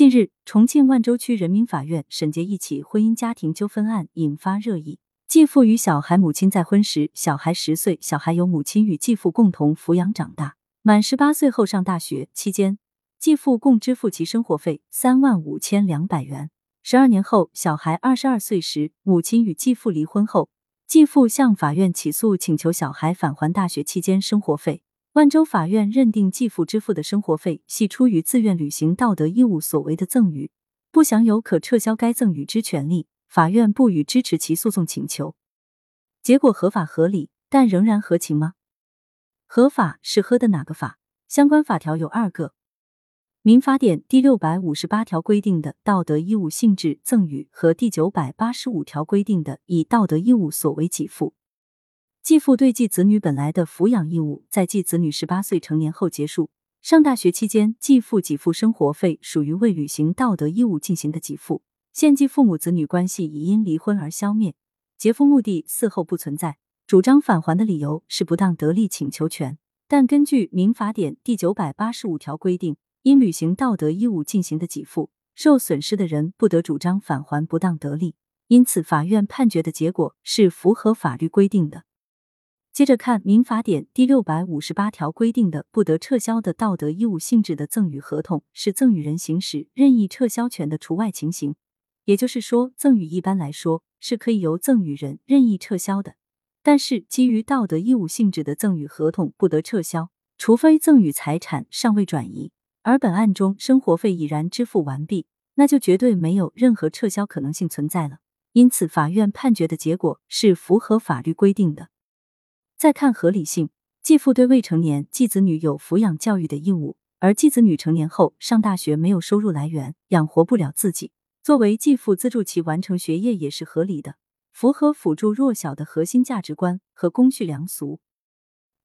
近日，重庆万州区人民法院审结一起婚姻家庭纠纷案，引发热议。继父与小孩母亲再婚时，小孩十岁，小孩由母亲与继父共同抚养长大。满十八岁后上大学期间，继父共支付其生活费三万五千两百元。十二年后，小孩二十二岁时，母亲与继父离婚后，继父向法院起诉，请求小孩返还大学期间生活费。万州法院认定继父支付的生活费系出于自愿履行道德义务所为的赠与，不享有可撤销该赠与之权利。法院不予支持其诉讼请求。结果合法合理，但仍然合情吗？合法是喝的哪个法？相关法条有二个。民法典第六百五十八条规定的道德义务性质赠与和第九百八十五条规定的以道德义务所为给付。继父对继子女本来的抚养义务，在继子女十八岁成年后结束。上大学期间，继父给付生活费，属于未履行道德义务进行的给付。现继父母子女关系已因离婚而消灭，结付目的嗣后不存在，主张返还的理由是不当得利请求权。但根据民法典第九百八十五条规定，因履行道德义务进行的给付，受损失的人不得主张返还不当得利。因此，法院判决的结果是符合法律规定的。接着看民法典第六百五十八条规定的不得撤销的道德义务性质的赠与合同，是赠与人行使任意撤销权的除外情形。也就是说，赠与一般来说是可以由赠与人任意撤销的，但是基于道德义务性质的赠与合同不得撤销，除非赠与财产尚未转移。而本案中生活费已然支付完毕，那就绝对没有任何撤销可能性存在了。因此，法院判决的结果是符合法律规定的。再看合理性，继父对未成年继子女有抚养教育的义务，而继子女成年后上大学没有收入来源，养活不了自己，作为继父资助其完成学业也是合理的，符合辅助弱小的核心价值观和公序良俗。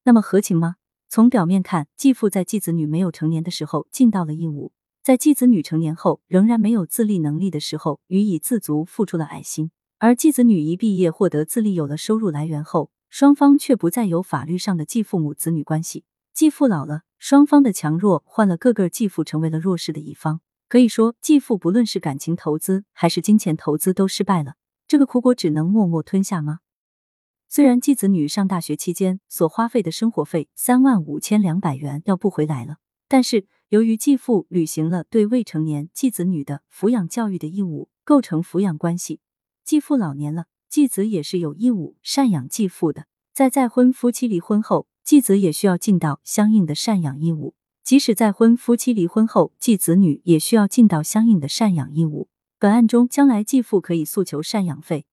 那么合情吗？从表面看，继父在继子女没有成年的时候尽到了义务，在继子女成年后仍然没有自立能力的时候予以自足，付出了爱心；而继子女一毕业获得自立，有了收入来源后，双方却不再有法律上的继父母子女关系，继父老了，双方的强弱换了，个个继父成为了弱势的一方。可以说，继父不论是感情投资还是金钱投资都失败了，这个苦果只能默默吞下吗？虽然继子女上大学期间所花费的生活费三万五千两百元要不回来了，但是由于继父履行了对未成年继子女的抚养教育的义务，构成抚养关系，继父老年了。继子也是有义务赡养继父的，在再婚夫妻离婚后，继子也需要尽到相应的赡养义务；即使再婚夫妻离婚后，继子女也需要尽到相应的赡养义务。本案中，将来继父可以诉求赡养费，